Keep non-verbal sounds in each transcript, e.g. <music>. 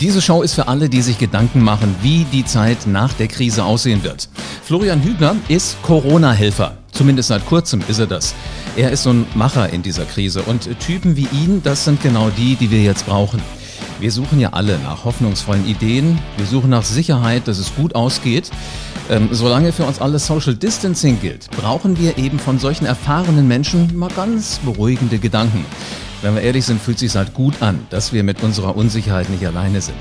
Diese Show ist für alle, die sich Gedanken machen, wie die Zeit nach der Krise aussehen wird. Florian Hübner ist Corona-Helfer. Zumindest seit kurzem ist er das. Er ist so ein Macher in dieser Krise und Typen wie ihn, das sind genau die, die wir jetzt brauchen. Wir suchen ja alle nach hoffnungsvollen Ideen. Wir suchen nach Sicherheit, dass es gut ausgeht. Ähm, solange für uns alles Social Distancing gilt, brauchen wir eben von solchen erfahrenen Menschen mal ganz beruhigende Gedanken. Wenn wir ehrlich sind, fühlt sich halt gut an, dass wir mit unserer Unsicherheit nicht alleine sind.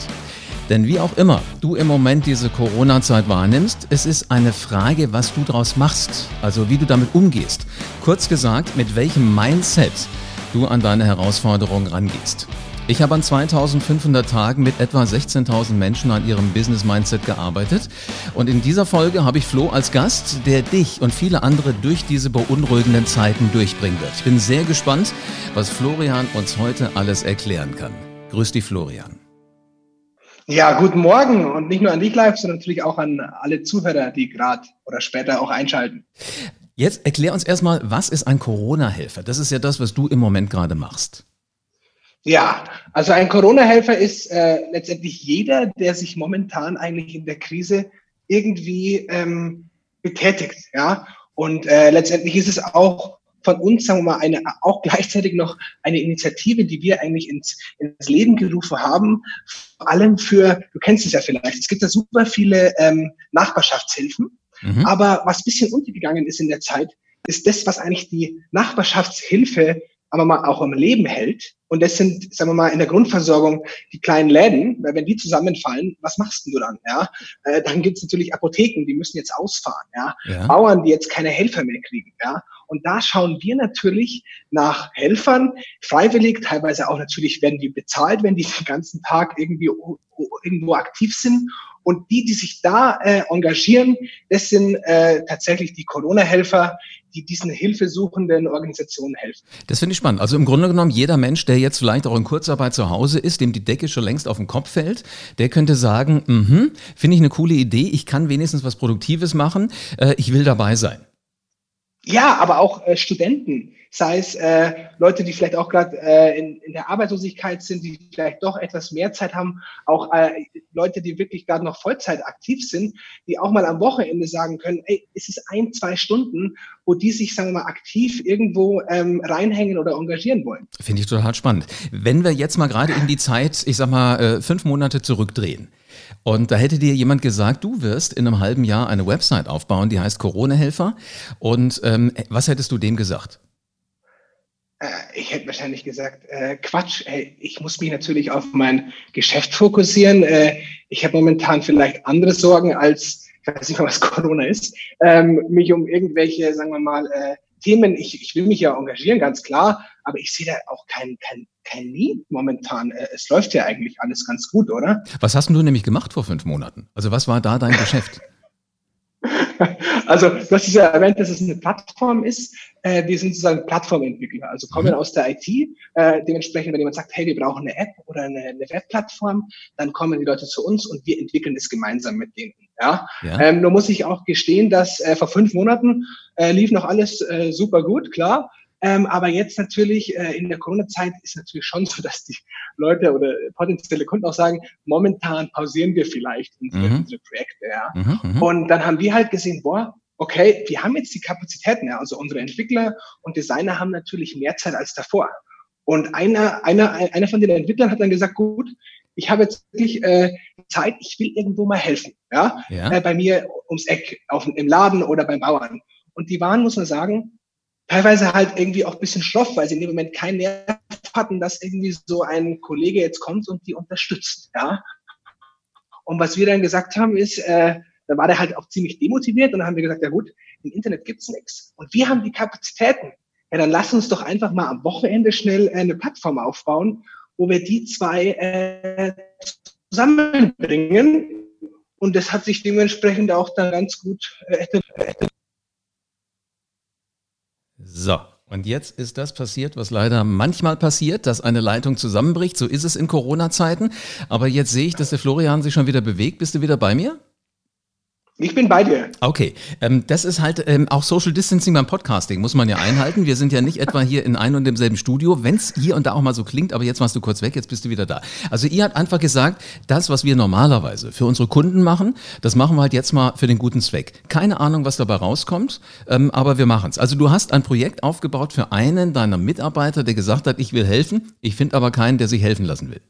Denn wie auch immer du im Moment diese Corona-Zeit wahrnimmst, es ist eine Frage, was du daraus machst, also wie du damit umgehst. Kurz gesagt, mit welchem Mindset du an deine Herausforderungen rangehst. Ich habe an 2500 Tagen mit etwa 16.000 Menschen an ihrem Business Mindset gearbeitet und in dieser Folge habe ich Flo als Gast, der dich und viele andere durch diese beunruhigenden Zeiten durchbringen wird. Ich bin sehr gespannt, was Florian uns heute alles erklären kann. Grüß dich, Florian. Ja, guten Morgen und nicht nur an dich live, sondern natürlich auch an alle Zuhörer, die gerade oder später auch einschalten. Jetzt erklär uns erstmal, was ist ein Corona-Helfer? Das ist ja das, was du im Moment gerade machst. Ja, also ein Corona-Helfer ist äh, letztendlich jeder, der sich momentan eigentlich in der Krise irgendwie ähm, betätigt. Ja, und äh, letztendlich ist es auch von uns, sagen wir mal, eine, auch gleichzeitig noch eine Initiative, die wir eigentlich ins, ins Leben gerufen haben, vor allem für, du kennst es ja vielleicht, es gibt ja super viele ähm, Nachbarschaftshilfen, mhm. aber was bisschen untergegangen ist in der Zeit, ist das, was eigentlich die Nachbarschaftshilfe aber mal auch am Leben hält. Und das sind, sagen wir mal, in der Grundversorgung die kleinen Läden, weil wenn die zusammenfallen, was machst du dann? Ja, äh, dann gibt's natürlich Apotheken, die müssen jetzt ausfahren, ja? ja, Bauern, die jetzt keine Helfer mehr kriegen, ja. Und da schauen wir natürlich nach Helfern, freiwillig, teilweise auch natürlich werden die bezahlt, wenn die den ganzen Tag irgendwie irgendwo aktiv sind. Und die, die sich da äh, engagieren, das sind äh, tatsächlich die Corona-Helfer, die diesen hilfesuchenden Organisationen helfen. Das finde ich spannend. Also im Grunde genommen, jeder Mensch, der jetzt vielleicht auch in Kurzarbeit zu Hause ist, dem die Decke schon längst auf den Kopf fällt, der könnte sagen, mhm, finde ich eine coole Idee, ich kann wenigstens was Produktives machen, äh, ich will dabei sein. Ja, aber auch äh, Studenten, sei es äh, Leute, die vielleicht auch gerade äh, in, in der Arbeitslosigkeit sind, die vielleicht doch etwas mehr Zeit haben, auch äh, Leute, die wirklich gerade noch Vollzeit aktiv sind, die auch mal am Wochenende sagen können, ey, es ist ein, zwei Stunden, wo die sich, sagen wir mal, aktiv irgendwo ähm, reinhängen oder engagieren wollen. Finde ich total spannend. Wenn wir jetzt mal gerade in die Zeit, ich sag mal, äh, fünf Monate zurückdrehen. Und da hätte dir jemand gesagt, du wirst in einem halben Jahr eine Website aufbauen, die heißt Corona-Helfer. Und ähm, was hättest du dem gesagt? Äh, ich hätte wahrscheinlich gesagt, äh, Quatsch, ey, ich muss mich natürlich auf mein Geschäft fokussieren. Äh, ich habe momentan vielleicht andere Sorgen als, ich weiß nicht mal, was <laughs> Corona ist, ähm, mich um irgendwelche, sagen wir mal, äh, Themen, ich, ich will mich ja engagieren, ganz klar, aber ich sehe da auch kein, kein, kein Need momentan. Äh, es läuft ja eigentlich alles ganz gut, oder? Was hast du nämlich gemacht vor fünf Monaten? Also was war da dein <laughs> Geschäft? Also, du hast ja erwähnt, dass es eine Plattform ist. Äh, wir sind sozusagen Plattformentwickler, also kommen mhm. aus der IT. Äh, dementsprechend, wenn jemand sagt, hey, wir brauchen eine App oder eine, eine Webplattform, dann kommen die Leute zu uns und wir entwickeln es gemeinsam mit denen. Ja? ja. Ähm, nur muss ich auch gestehen, dass äh, vor fünf Monaten äh, lief noch alles äh, super gut, klar. Ähm, aber jetzt natürlich äh, in der Corona-Zeit ist natürlich schon so, <laughs> dass die Leute oder potenzielle Kunden auch sagen, momentan pausieren wir vielleicht unsere, mhm. unsere Projekte. Ja. Mhm, mhm, und dann haben wir halt gesehen, boah, okay, wir haben jetzt die Kapazitäten. Ja. Also unsere Entwickler und Designer haben natürlich mehr Zeit als davor. Und einer, einer, einer von den Entwicklern hat dann gesagt, gut, ich habe jetzt wirklich äh, Zeit, ich will irgendwo mal helfen. Ja, ja. Äh, bei mir ums Eck, auf, im Laden oder beim Bauern. Und die waren, muss man sagen, teilweise halt irgendwie auch bisschen schroff, weil sie in dem Moment keinen Nerv hatten, dass irgendwie so ein Kollege jetzt kommt und die unterstützt, ja. Und was wir dann gesagt haben, ist, äh, da war der halt auch ziemlich demotiviert und dann haben wir gesagt, ja gut, im Internet gibt's nichts. Und wir haben die Kapazitäten. Ja, dann lass uns doch einfach mal am Wochenende schnell äh, eine Plattform aufbauen, wo wir die zwei äh, zusammenbringen. Und das hat sich dementsprechend auch dann ganz gut äh, so, und jetzt ist das passiert, was leider manchmal passiert, dass eine Leitung zusammenbricht. So ist es in Corona-Zeiten. Aber jetzt sehe ich, dass der Florian sich schon wieder bewegt. Bist du wieder bei mir? Ich bin bei dir. Okay, ähm, das ist halt ähm, auch Social Distancing beim Podcasting, muss man ja einhalten. Wir sind ja nicht etwa hier in einem und demselben Studio, wenn es hier und da auch mal so klingt, aber jetzt warst du kurz weg, jetzt bist du wieder da. Also ihr habt einfach gesagt, das, was wir normalerweise für unsere Kunden machen, das machen wir halt jetzt mal für den guten Zweck. Keine Ahnung, was dabei rauskommt, ähm, aber wir machen es. Also du hast ein Projekt aufgebaut für einen deiner Mitarbeiter, der gesagt hat, ich will helfen, ich finde aber keinen, der sich helfen lassen will.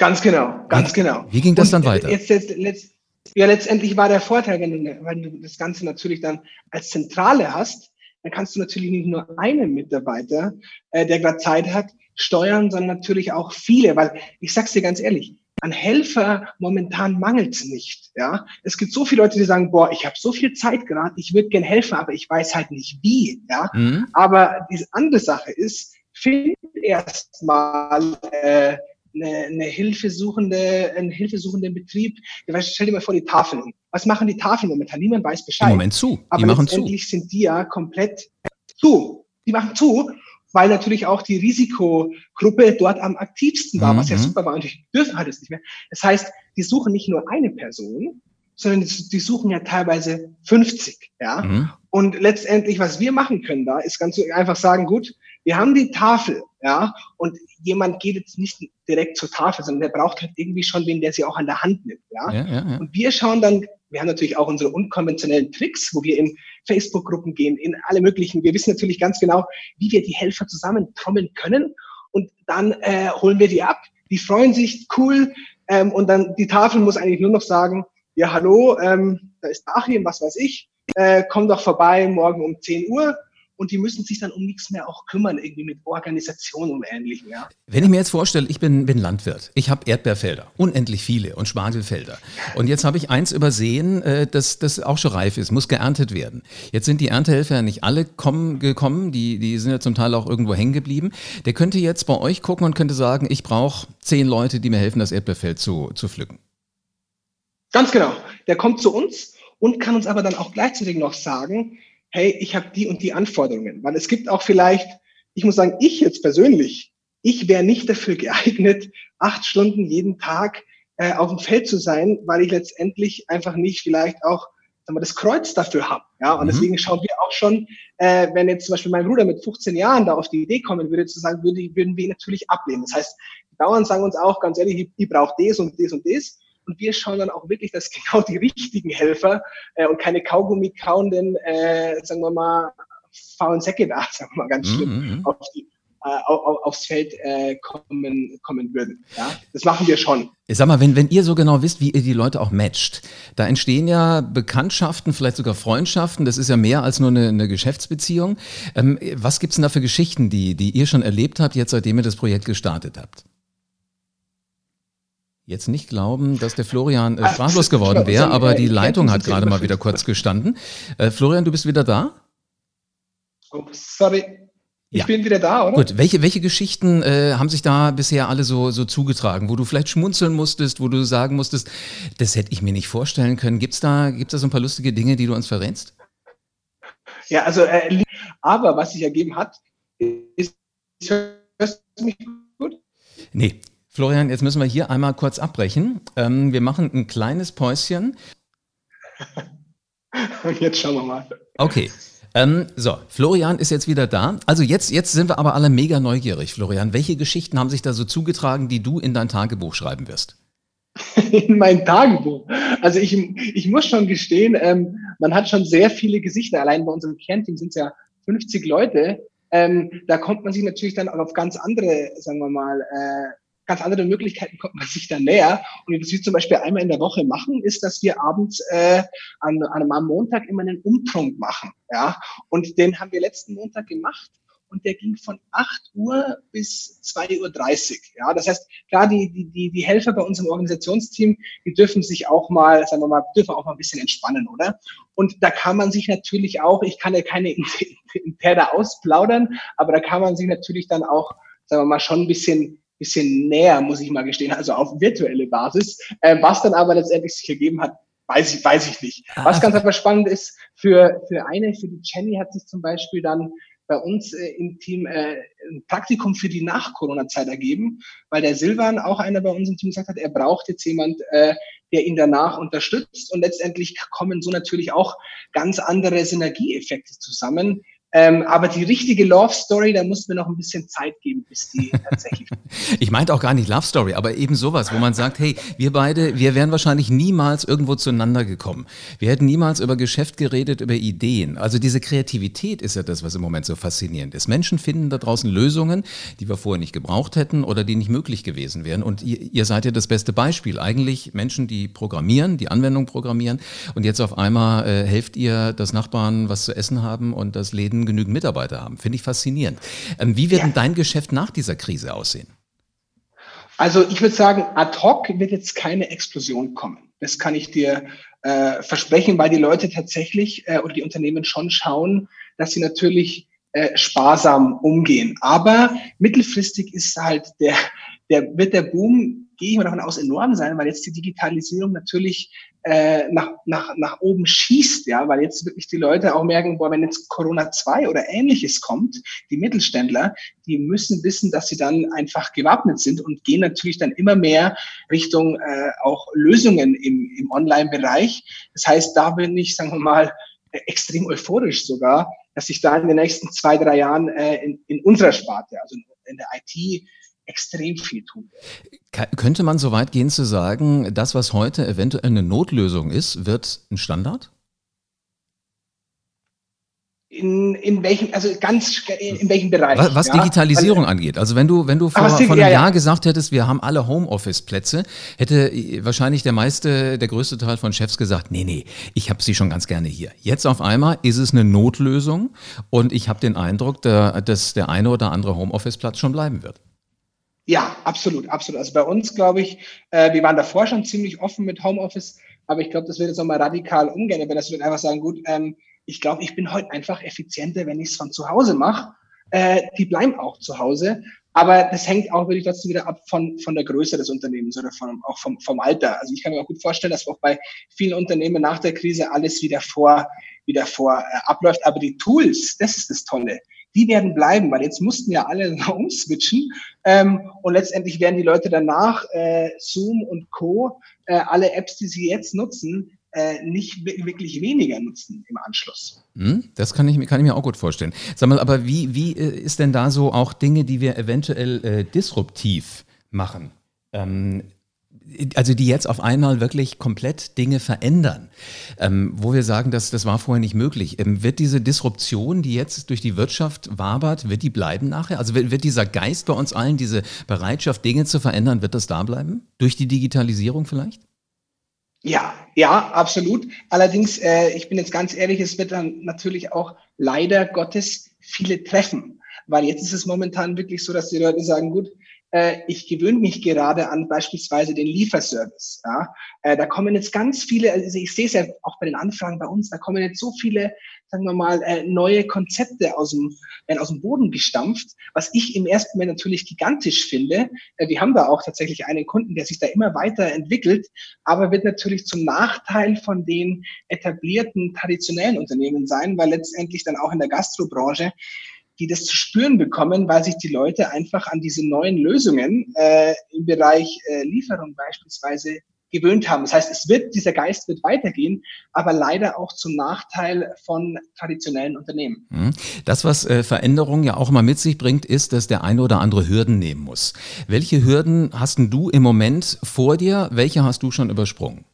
Ganz genau, ganz wie, genau. Wie ging das und dann weiter? Jetzt, jetzt, jetzt ja, letztendlich war der Vorteil, wenn du, wenn du das Ganze natürlich dann als Zentrale hast, dann kannst du natürlich nicht nur einen Mitarbeiter, äh, der gerade Zeit hat, steuern, sondern natürlich auch viele, weil ich sag's dir ganz ehrlich, an Helfer momentan mangelt's nicht. Ja, es gibt so viele Leute, die sagen, boah, ich habe so viel Zeit gerade, ich würde gern helfen, aber ich weiß halt nicht wie. Ja, mhm. aber diese andere Sache ist, find erstmal äh, eine, eine hilfesuchende, einen hilfesuchenden Betrieb. Stell dir mal vor, die Tafeln. Was machen die Tafeln momentan? Niemand weiß Bescheid. Im Moment zu. Die Aber machen letztendlich zu. sind die ja komplett zu. Die machen zu, weil natürlich auch die Risikogruppe dort am aktivsten war, mhm. was ja mhm. super war. Und die dürfen halt es nicht mehr. Das heißt, die suchen nicht nur eine Person, sondern die suchen ja teilweise 50, ja. Mhm. Und letztendlich, was wir machen können da, ist ganz einfach sagen, gut, wir haben die Tafel, ja, und jemand geht jetzt nicht direkt zur Tafel, sondern der braucht halt irgendwie schon wen, der sie auch an der Hand nimmt, ja. ja, ja, ja. Und wir schauen dann, wir haben natürlich auch unsere unkonventionellen Tricks, wo wir in Facebook-Gruppen gehen, in alle möglichen. Wir wissen natürlich ganz genau, wie wir die Helfer zusammentrommeln können und dann äh, holen wir die ab. Die freuen sich, cool, ähm, und dann die Tafel muss eigentlich nur noch sagen, ja, hallo, ähm, da ist Achim, was weiß ich, äh, komm doch vorbei morgen um 10 Uhr und die müssen sich dann um nichts mehr auch kümmern, irgendwie mit Organisation und Ähnlichem. Ja. Wenn ich mir jetzt vorstelle, ich bin, bin Landwirt, ich habe Erdbeerfelder, unendlich viele und Spargelfelder. Und jetzt habe ich eins übersehen, äh, das, das auch schon reif ist, muss geerntet werden. Jetzt sind die Erntehelfer ja nicht alle kommen, gekommen, die, die sind ja zum Teil auch irgendwo hängen geblieben. Der könnte jetzt bei euch gucken und könnte sagen, ich brauche zehn Leute, die mir helfen, das Erdbeerfeld zu, zu pflücken. Ganz genau. Der kommt zu uns und kann uns aber dann auch gleichzeitig noch sagen, hey, ich habe die und die Anforderungen. Weil es gibt auch vielleicht, ich muss sagen, ich jetzt persönlich, ich wäre nicht dafür <laughs> geeignet, acht Stunden jeden Tag äh, auf dem Feld zu sein, weil ich letztendlich einfach nicht vielleicht auch sagen wir, das Kreuz dafür habe. Ja, und mhm. deswegen schauen wir auch schon, äh, wenn jetzt zum Beispiel mein Bruder mit 15 Jahren da auf die Idee kommen würde, zu sagen, würde, würden wir ihn natürlich ablehnen. Das heißt, die Bauern sagen uns auch ganz ehrlich, ich, ich brauche das und das und das. Und wir schauen dann auch wirklich, dass <laughs> genau die richtigen Helfer äh, und keine Kaugummi kauenden, äh, sagen wir mal, faulen Säcke da, <laughs> sagen wir mal ganz schlimm, mm -hmm. auf die, äh, auf, aufs Feld äh, kommen, kommen würden. Ja? Das machen wir schon. Ich sag mal, wenn, wenn ihr so genau wisst, wie ihr die Leute auch matcht, da entstehen ja Bekanntschaften, vielleicht sogar Freundschaften, das ist ja mehr als nur eine, eine Geschäftsbeziehung. Ähm, was gibt's denn da für Geschichten, die, die ihr schon erlebt habt, jetzt seitdem ihr das Projekt gestartet habt? Jetzt nicht glauben, dass der Florian äh, sprachlos geworden <laughs> wäre, aber die Leitung hat gerade mal wieder kurz gestanden. Äh, Florian, du bist wieder da? Oh, sorry. Ich ja. bin wieder da, oder? Gut, welche, welche Geschichten äh, haben sich da bisher alle so, so zugetragen, wo du vielleicht schmunzeln musstest, wo du sagen musstest, das hätte ich mir nicht vorstellen können. Gibt es da, gibt's da so ein paar lustige Dinge, die du uns verrätst? Ja, also, äh, aber was sich ergeben hat, ist, hörst du mich gut? Nee, Florian, jetzt müssen wir hier einmal kurz abbrechen. Ähm, wir machen ein kleines Päuschen. <laughs> Jetzt schauen wir mal. Okay. Ähm, so, Florian ist jetzt wieder da. Also jetzt, jetzt sind wir aber alle mega neugierig, Florian. Welche Geschichten haben sich da so zugetragen, die du in dein Tagebuch schreiben wirst? <laughs> in mein Tagebuch. Also ich, ich muss schon gestehen, ähm, man hat schon sehr viele Gesichter. Allein bei unserem Kernteam sind es ja 50 Leute. Ähm, da kommt man sich natürlich dann auch auf ganz andere, sagen wir mal, äh, ganz andere Möglichkeiten kommt man sich da näher. Und was wir zum Beispiel einmal in der Woche machen, ist, dass wir abends äh, an, an einem Montag immer einen Umtrunk machen. Ja, und den haben wir letzten Montag gemacht und der ging von 8 Uhr bis 2.30 Uhr. Ja, das heißt, klar, die, die, die, Helfer bei uns im Organisationsteam, die dürfen sich auch mal, sagen wir mal, dürfen auch mal ein bisschen entspannen, oder? Und da kann man sich natürlich auch, ich kann ja keine <laughs> interne ausplaudern, aber da kann man sich natürlich dann auch, sagen wir mal, schon ein bisschen bisschen näher, muss ich mal gestehen, also auf virtuelle Basis. Äh, was dann aber letztendlich sich ergeben hat, weiß ich, weiß ich nicht. Ah, was ganz einfach spannend ist, für, für eine, für die Jenny hat sich zum Beispiel dann bei uns äh, im Team äh, ein Praktikum für die Nach-Corona-Zeit ergeben, weil der Silvan, auch einer bei uns im Team, gesagt hat, er braucht jetzt jemand, äh, der ihn danach unterstützt. Und letztendlich kommen so natürlich auch ganz andere Synergieeffekte zusammen, ähm, aber die richtige Love Story, da muss mir noch ein bisschen Zeit geben, bis die <laughs> tatsächlich. ich meinte auch gar nicht Love Story, aber eben sowas, wo man sagt, hey, wir beide, wir wären wahrscheinlich niemals irgendwo zueinander gekommen. Wir hätten niemals über Geschäft geredet, über Ideen. Also diese Kreativität ist ja das, was im Moment so faszinierend ist. Menschen finden da draußen Lösungen, die wir vorher nicht gebraucht hätten oder die nicht möglich gewesen wären. Und ihr, ihr seid ja das beste Beispiel. Eigentlich Menschen, die programmieren, die Anwendung programmieren und jetzt auf einmal äh, helft ihr, dass Nachbarn was zu essen haben und das Läden Läden genügend Mitarbeiter haben. Finde ich faszinierend. Ähm, wie wird ja. denn dein Geschäft nach dieser Krise aussehen? Also ich würde sagen, ad hoc wird jetzt keine Explosion kommen. Das kann ich dir äh, versprechen, weil die Leute tatsächlich äh, oder die Unternehmen schon schauen, dass sie natürlich äh, sparsam umgehen. Aber mittelfristig ist halt der, der wird der Boom gehe ich mal davon aus, enorm sein, weil jetzt die Digitalisierung natürlich äh, nach, nach, nach oben schießt, ja, weil jetzt wirklich die Leute auch merken, boah, wenn jetzt Corona 2 oder ähnliches kommt, die Mittelständler, die müssen wissen, dass sie dann einfach gewappnet sind und gehen natürlich dann immer mehr Richtung äh, auch Lösungen im, im Online-Bereich. Das heißt, da bin ich, sagen wir mal, extrem euphorisch sogar, dass sich da in den nächsten zwei, drei Jahren äh, in, in unserer Sparte, also in der IT, extrem viel tun. Könnte man so weit gehen zu sagen, das, was heute eventuell eine Notlösung ist, wird ein Standard? In, in welchem, also ganz, in welchem Bereich? Was, was ja? Digitalisierung Weil, angeht. Also wenn du, wenn du vor, vor einem ja, Jahr gesagt hättest, wir haben alle Homeoffice-Plätze, hätte wahrscheinlich der meiste, der größte Teil von Chefs gesagt, nee, nee, ich habe sie schon ganz gerne hier. Jetzt auf einmal ist es eine Notlösung und ich habe den Eindruck, dass der eine oder andere Homeoffice-Platz schon bleiben wird. Ja, absolut, absolut. Also bei uns, glaube ich, äh, wir waren davor schon ziemlich offen mit Homeoffice, aber ich glaube, das wird jetzt nochmal radikal umgehen, wenn das wird einfach sagen, gut, ähm, ich glaube, ich bin heute einfach effizienter, wenn ich es von zu Hause mache. Äh, die bleiben auch zu Hause. Aber das hängt auch wirklich trotzdem wieder ab von, von der Größe des Unternehmens oder von, auch vom, vom Alter. Also ich kann mir auch gut vorstellen, dass auch bei vielen Unternehmen nach der Krise alles wieder vor, wieder vor äh, abläuft. Aber die Tools, das ist das Tolle die werden bleiben, weil jetzt mussten ja alle <laughs> umswitchen ähm, und letztendlich werden die Leute danach äh, Zoom und Co. Äh, alle Apps, die sie jetzt nutzen, äh, nicht wirklich weniger nutzen im Anschluss. Hm, das kann ich, kann ich mir auch gut vorstellen. Sag mal, aber wie, wie äh, ist denn da so auch Dinge, die wir eventuell äh, disruptiv machen? Ähm, also die jetzt auf einmal wirklich komplett Dinge verändern, ähm, wo wir sagen, dass das war vorher nicht möglich. Ähm, wird diese Disruption, die jetzt durch die Wirtschaft wabert, wird die bleiben nachher? Also wird, wird, dieser Geist bei uns allen, diese Bereitschaft, Dinge zu verändern, wird das da bleiben? Durch die Digitalisierung vielleicht? Ja, ja, absolut. Allerdings, äh, ich bin jetzt ganz ehrlich, es wird dann natürlich auch leider Gottes viele treffen. Weil jetzt ist es momentan wirklich so, dass die Leute sagen, gut, äh, ich gewöhne mich gerade an beispielsweise den Lieferservice. Ja? Äh, da kommen jetzt ganz viele, also ich sehe es ja auch bei den Anfragen bei uns, da kommen jetzt so viele, sagen wir mal, äh, neue Konzepte aus dem, werden aus dem Boden gestampft, was ich im ersten Moment natürlich gigantisch finde. Äh, wir haben da auch tatsächlich einen Kunden, der sich da immer weiter entwickelt, aber wird natürlich zum Nachteil von den etablierten, traditionellen Unternehmen sein, weil letztendlich dann auch in der Gastrobranche die das zu spüren bekommen, weil sich die Leute einfach an diese neuen Lösungen äh, im Bereich äh, Lieferung beispielsweise gewöhnt haben. Das heißt, es wird, dieser Geist wird weitergehen, aber leider auch zum Nachteil von traditionellen Unternehmen. Mhm. Das, was äh, Veränderung ja auch immer mit sich bringt, ist, dass der eine oder andere Hürden nehmen muss. Welche Hürden hast du im Moment vor dir? Welche hast du schon übersprungen?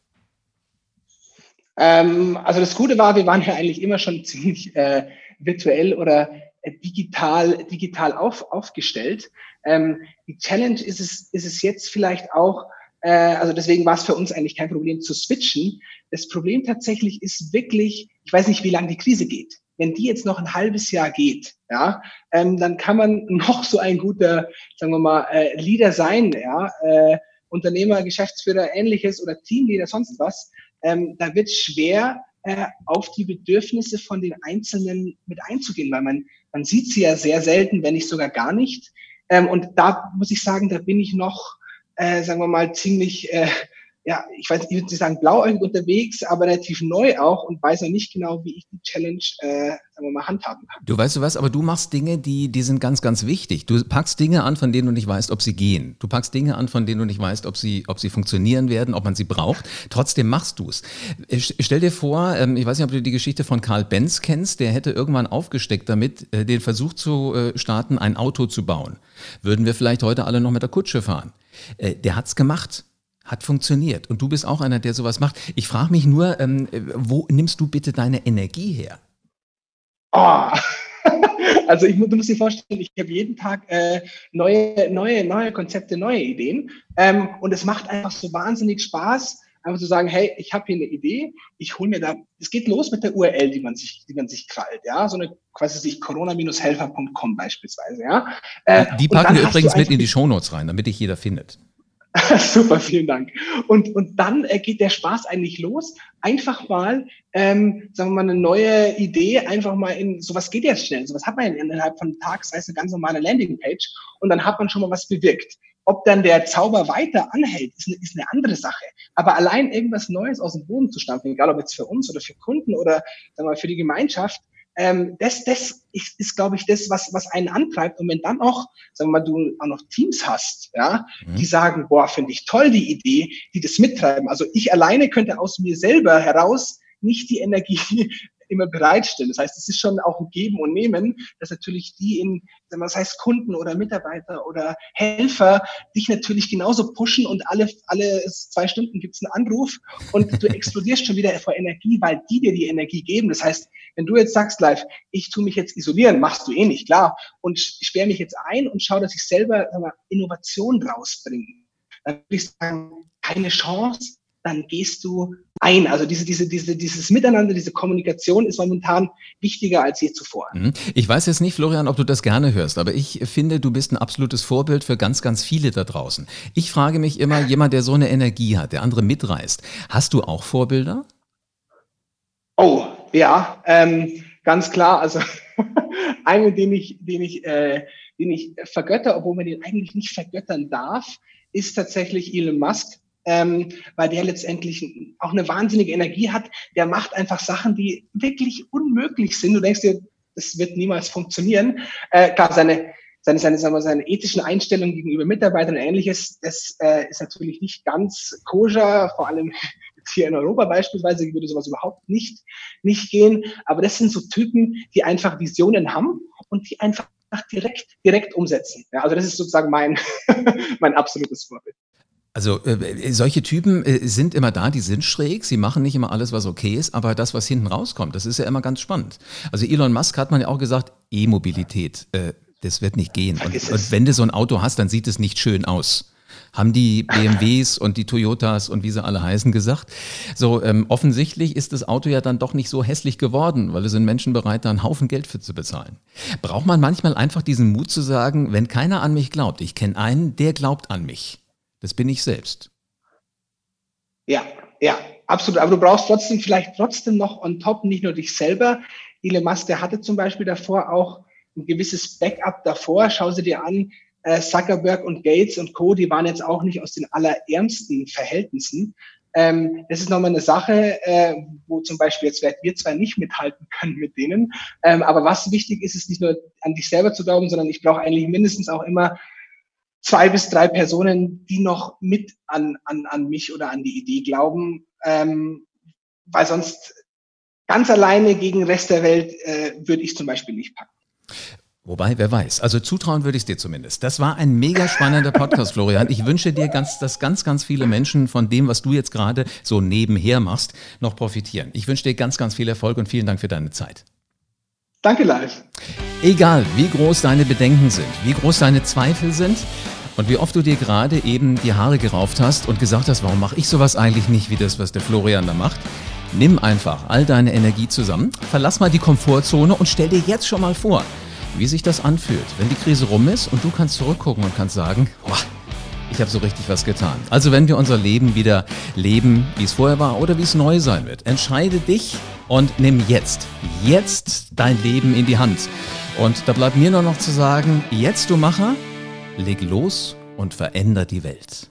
Ähm, also das Gute war, wir waren ja eigentlich immer schon ziemlich äh, virtuell oder digital, digital auf, aufgestellt. Ähm, die Challenge ist es, ist es jetzt vielleicht auch, äh, also deswegen war es für uns eigentlich kein Problem zu switchen. Das Problem tatsächlich ist wirklich, ich weiß nicht, wie lange die Krise geht. Wenn die jetzt noch ein halbes Jahr geht, ja, ähm, dann kann man <laughs> noch so ein guter, sagen wir mal, äh, Leader sein, ja, äh, Unternehmer, Geschäftsführer, ähnliches oder Teamleader, sonst was. Ähm, da wird schwer, äh, auf die Bedürfnisse von den Einzelnen mit einzugehen, weil man, man sieht sie ja sehr selten, wenn nicht sogar gar nicht. Ähm, und da muss ich sagen, da bin ich noch, äh, sagen wir mal, ziemlich, äh, ja, ich weiß, ich würde sagen blauäugig unterwegs, aber relativ neu auch und weiß noch nicht genau, wie ich die Challenge, äh, sagen wir mal, handhaben kann. Du weißt du was, aber du machst Dinge, die, die sind ganz, ganz wichtig. Du packst Dinge an, von denen du nicht weißt, ob sie gehen. Du packst Dinge an, von denen du nicht weißt, ob sie, ob sie funktionieren werden, ob man sie braucht. Trotzdem machst du es. Stell dir vor, ähm, ich weiß nicht, ob du die Geschichte von Karl Benz kennst, der hätte irgendwann aufgesteckt damit, äh, den Versuch zu äh, starten, ein Auto zu bauen. Würden wir vielleicht heute alle noch mit der Kutsche fahren. Äh, der hat's gemacht hat funktioniert. Und du bist auch einer, der sowas macht. Ich frage mich nur, ähm, wo nimmst du bitte deine Energie her? Oh. <laughs> Also ich, du musst dir vorstellen, ich habe jeden Tag äh, neue, neue, neue Konzepte, neue Ideen. Ähm, und es macht einfach so wahnsinnig Spaß, einfach zu sagen, hey, ich habe hier eine Idee, ich hole mir da, es geht los mit der URL, die man sich, die man sich krallt, ja, so eine quasi sich corona-helfer.com beispielsweise, ja. Äh, die packen wir übrigens mit in die Shownotes rein, damit dich jeder findet. <laughs> Super, vielen Dank. Und, und dann äh, geht der Spaß eigentlich los. Einfach mal, ähm, sagen wir mal, eine neue Idee, einfach mal in, sowas geht jetzt schnell. Sowas hat man innerhalb von einem Tag, sei es eine ganz normale Landingpage und dann hat man schon mal was bewirkt. Ob dann der Zauber weiter anhält, ist eine, ist eine andere Sache. Aber allein irgendwas Neues aus dem Boden zu stampfen, egal ob jetzt für uns oder für Kunden oder sagen wir mal, für die Gemeinschaft, ähm, das, das ist, ist glaube ich, das, was, was einen antreibt. Und wenn dann auch, sagen wir mal, du auch noch Teams hast, ja, mhm. die sagen, boah, finde ich toll die Idee, die das mittreiben. Also ich alleine könnte aus mir selber heraus nicht die Energie immer bereitstellen. Das heißt, es ist schon auch ein Geben und Nehmen, dass natürlich die in, was heißt Kunden oder Mitarbeiter oder Helfer dich natürlich genauso pushen und alle, alle zwei Stunden gibt's einen Anruf und du explodierst schon wieder vor Energie, weil die dir die Energie geben. Das heißt, wenn du jetzt sagst live, ich tue mich jetzt isolieren, machst du eh nicht, klar, und sperre mich jetzt ein und schau, dass ich selber mal, Innovation rausbringe, dann würde ich sagen, keine Chance, dann gehst du ein. Also diese, diese, diese, dieses Miteinander, diese Kommunikation ist momentan wichtiger als je zuvor. Mhm. Ich weiß jetzt nicht, Florian, ob du das gerne hörst, aber ich finde, du bist ein absolutes Vorbild für ganz, ganz viele da draußen. Ich frage mich immer, jemand, der so eine Energie hat, der andere mitreißt, hast du auch Vorbilder? Oh, ja, ähm, ganz klar. Also <laughs> einen, den ich, den ich, äh, den ich vergötter, obwohl man den eigentlich nicht vergöttern darf, ist tatsächlich Elon Musk ähm, weil der letztendlich auch eine wahnsinnige Energie hat. Der macht einfach Sachen, die wirklich unmöglich sind. Du denkst dir, das wird niemals funktionieren. Äh, klar, seine, seine, seine, sagen wir, seine ethischen Einstellungen gegenüber Mitarbeitern und ähnliches, das äh, ist natürlich nicht ganz koscher, vor allem <laughs> hier in Europa beispielsweise würde sowas überhaupt nicht, nicht gehen. Aber das sind so Typen, die einfach Visionen haben und die einfach direkt, direkt umsetzen. Ja, also das ist sozusagen mein, <laughs> mein absolutes Vorbild. Also äh, solche Typen äh, sind immer da, die sind schräg, sie machen nicht immer alles, was okay ist, aber das, was hinten rauskommt, das ist ja immer ganz spannend. Also Elon Musk hat man ja auch gesagt, E-Mobilität, äh, das wird nicht gehen. Und, und, wenn du so ein Auto hast, dann sieht es nicht schön aus. Haben die BMWs und die Toyotas und wie sie alle heißen gesagt. So, ähm, offensichtlich ist das Auto ja dann doch nicht so hässlich geworden, weil es sind Menschen bereit, da einen Haufen Geld für zu bezahlen. Braucht man manchmal einfach diesen Mut zu sagen, wenn keiner an mich glaubt, ich kenne einen, der glaubt an mich das bin ich selbst. Ja, ja, absolut. Aber du brauchst trotzdem vielleicht trotzdem noch on top nicht nur dich selber. Elon Musk, der hatte zum Beispiel davor auch ein gewisses Backup davor. Schau sie dir an, äh, Zuckerberg und Gates und Co., die waren jetzt auch nicht aus den allerärmsten Verhältnissen. Ähm, das ist nochmal eine Sache, äh, wo zum Beispiel jetzt wir zwar nicht mithalten können mit denen, ähm, aber was wichtig ist, ist nicht nur an dich selber zu glauben, sondern ich brauche eigentlich mindestens auch immer zwei bis drei Personen, die noch mit an, an, an mich oder an die Idee glauben, ähm, weil sonst ganz alleine gegen den Rest der Welt äh, würde ich zum Beispiel nicht packen. Wobei, wer weiß. Also zutrauen würde ich es dir zumindest. Das war ein mega spannender Podcast, Florian. Ich wünsche dir, ganz, dass ganz, ganz viele Menschen von dem, was du jetzt gerade so nebenher machst, noch profitieren. Ich wünsche dir ganz, ganz viel Erfolg und vielen Dank für deine Zeit. Danke, live. Egal, wie groß deine Bedenken sind, wie groß deine Zweifel sind, und wie oft du dir gerade eben die Haare gerauft hast und gesagt hast, warum mache ich sowas eigentlich nicht wie das, was der Florian da macht? Nimm einfach all deine Energie zusammen, verlass mal die Komfortzone und stell dir jetzt schon mal vor, wie sich das anfühlt, wenn die Krise rum ist und du kannst zurückgucken und kannst sagen, boah, ich habe so richtig was getan. Also wenn wir unser Leben wieder leben, wie es vorher war oder wie es neu sein wird, entscheide dich und nimm jetzt, jetzt dein Leben in die Hand. Und da bleibt mir nur noch zu sagen, jetzt du Macher, Leg los und veränder die Welt.